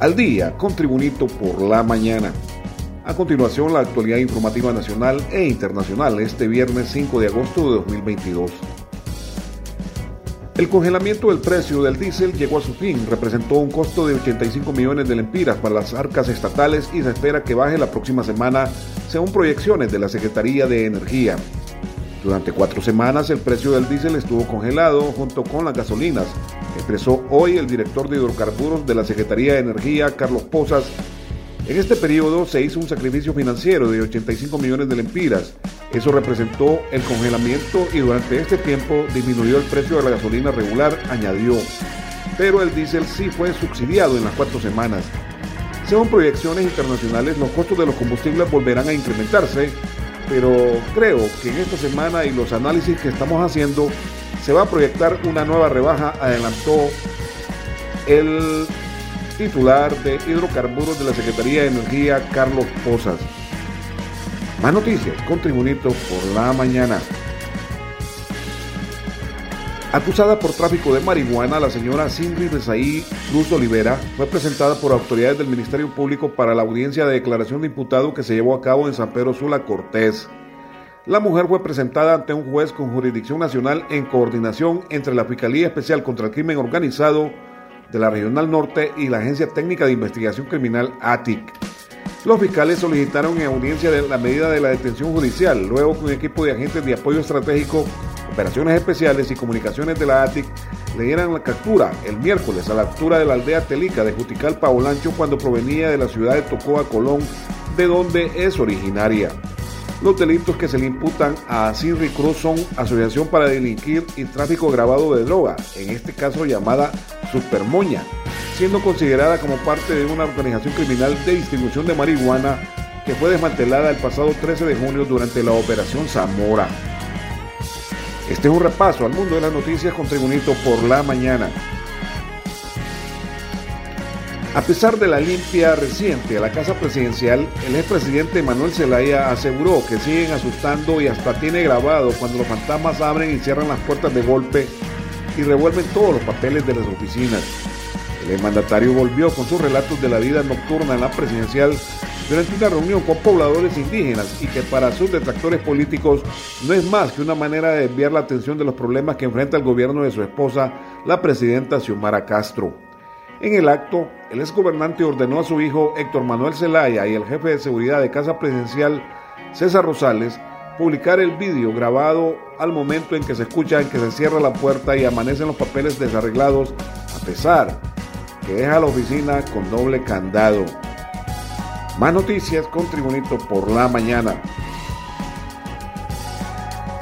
al día con Tribunito por la mañana. A continuación, la actualidad informativa nacional e internacional este viernes 5 de agosto de 2022. El congelamiento del precio del diésel llegó a su fin, representó un costo de 85 millones de lempiras para las arcas estatales y se espera que baje la próxima semana, según proyecciones de la Secretaría de Energía. Durante cuatro semanas el precio del diésel estuvo congelado junto con las gasolinas, expresó hoy el director de hidrocarburos de la Secretaría de Energía, Carlos Pozas. En este periodo se hizo un sacrificio financiero de 85 millones de lempiras. Eso representó el congelamiento y durante este tiempo disminuyó el precio de la gasolina regular, añadió. Pero el diésel sí fue subsidiado en las cuatro semanas. Según proyecciones internacionales, los costos de los combustibles volverán a incrementarse pero creo que en esta semana y los análisis que estamos haciendo se va a proyectar una nueva rebaja, adelantó el titular de hidrocarburos de la Secretaría de Energía, Carlos Posas. Más noticias con Tribunito por la mañana. Acusada por tráfico de marihuana, la señora Cindy Rezaí Cruz Olivera fue presentada por autoridades del Ministerio Público para la audiencia de declaración de imputado que se llevó a cabo en San Pedro Sula Cortés. La mujer fue presentada ante un juez con jurisdicción nacional en coordinación entre la Fiscalía Especial contra el Crimen Organizado de la Regional Norte y la Agencia Técnica de Investigación Criminal ATIC. Los fiscales solicitaron en audiencia la medida de la detención judicial, luego que un equipo de agentes de apoyo estratégico Operaciones Especiales y Comunicaciones de la ATIC le dieran la captura el miércoles a la altura de la aldea Telica de Juticalpa Olancho cuando provenía de la ciudad de Tocoa, Colón, de donde es originaria. Los delitos que se le imputan a Sinri Cruz son asociación para delinquir y tráfico grabado de droga, en este caso llamada Supermoña, siendo considerada como parte de una organización criminal de distribución de marihuana que fue desmantelada el pasado 13 de junio durante la Operación Zamora. Este es un repaso al mundo de las noticias con Tribunito por la mañana. A pesar de la limpia reciente a la Casa Presidencial, el expresidente Manuel Zelaya aseguró que siguen asustando y hasta tiene grabado cuando los fantasmas abren y cierran las puertas de golpe y revuelven todos los papeles de las oficinas. El mandatario volvió con sus relatos de la vida nocturna en la presidencial durante una reunión con pobladores indígenas y que para sus detractores políticos no es más que una manera de desviar la atención de los problemas que enfrenta el gobierno de su esposa, la presidenta Xiomara Castro. En el acto, el exgobernante ordenó a su hijo Héctor Manuel Zelaya y el jefe de seguridad de Casa Presidencial, César Rosales, publicar el vídeo grabado al momento en que se escucha en que se cierra la puerta y amanecen los papeles desarreglados, a pesar que deja la oficina con doble candado. Más noticias con Tribunito por la mañana.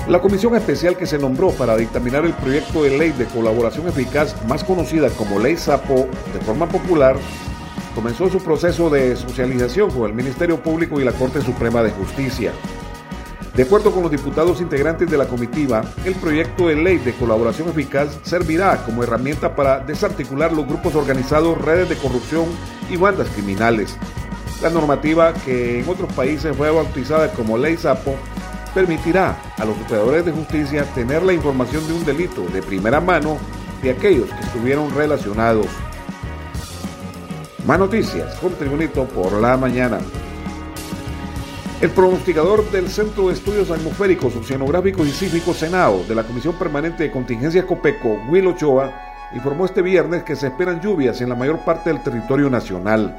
La comisión especial que se nombró para dictaminar el proyecto de ley de colaboración eficaz, más conocida como Ley Sapo de forma popular, comenzó su proceso de socialización con el Ministerio Público y la Corte Suprema de Justicia. De acuerdo con los diputados integrantes de la comitiva, el proyecto de ley de colaboración eficaz servirá como herramienta para desarticular los grupos organizados, redes de corrupción y bandas criminales la normativa que en otros países fue bautizada como Ley Sapo permitirá a los operadores de justicia tener la información de un delito de primera mano de aquellos que estuvieron relacionados. Más noticias con Tribunito por la mañana. El pronosticador del Centro de Estudios Atmosféricos, Oceanográficos y Sísmicos Senado de la Comisión Permanente de Contingencias COPECO, Will Ochoa, informó este viernes que se esperan lluvias en la mayor parte del territorio nacional.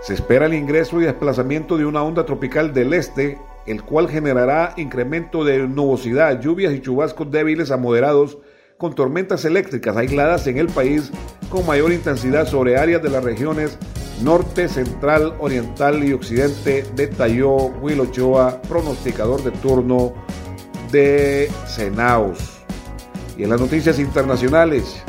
Se espera el ingreso y desplazamiento de una onda tropical del este, el cual generará incremento de nubosidad, lluvias y chubascos débiles a moderados, con tormentas eléctricas aisladas en el país con mayor intensidad sobre áreas de las regiones norte, central, oriental y occidente, detalló Will Ochoa, pronosticador de turno de Senaos. Y en las noticias internacionales,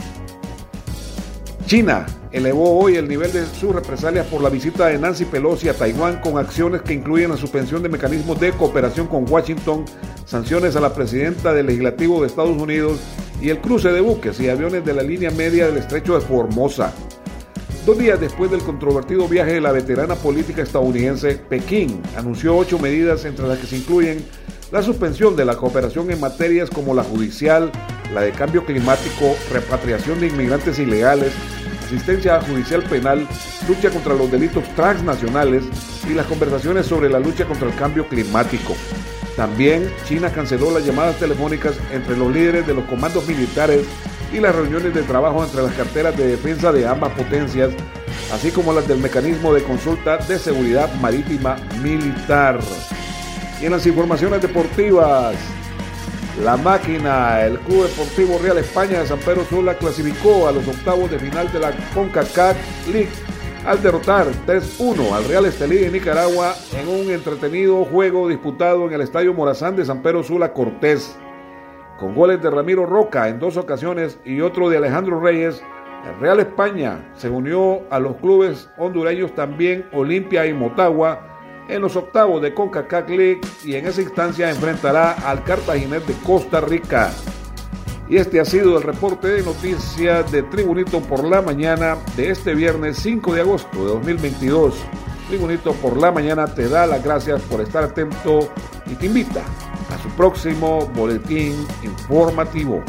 China elevó hoy el nivel de sus represalias por la visita de Nancy Pelosi a Taiwán con acciones que incluyen la suspensión de mecanismos de cooperación con Washington, sanciones a la presidenta del legislativo de Estados Unidos y el cruce de buques y aviones de la línea media del estrecho de Formosa. Dos días después del controvertido viaje de la veterana política estadounidense, Pekín anunció ocho medidas entre las que se incluyen la suspensión de la cooperación en materias como la judicial, la de cambio climático, repatriación de inmigrantes ilegales, asistencia judicial penal, lucha contra los delitos transnacionales y las conversaciones sobre la lucha contra el cambio climático. También China canceló las llamadas telefónicas entre los líderes de los comandos militares y las reuniones de trabajo entre las carteras de defensa de ambas potencias, así como las del mecanismo de consulta de seguridad marítima militar. Y en las informaciones deportivas, la máquina, el Club Deportivo Real España de San Pedro Sula clasificó a los octavos de final de la CONCACAF League al derrotar 3-1 al Real Estelí de Nicaragua en un entretenido juego disputado en el Estadio Morazán de San Pedro Sula Cortés. Con goles de Ramiro Roca en dos ocasiones y otro de Alejandro Reyes, el Real España se unió a los clubes hondureños también Olimpia y Motagua en los octavos de CONCACAF League y en esa instancia enfrentará al Cartaginés de Costa Rica. Y este ha sido el reporte de noticias de Tribunito por la mañana de este viernes 5 de agosto de 2022. Tribunito por la mañana te da las gracias por estar atento y te invita a su próximo boletín informativo.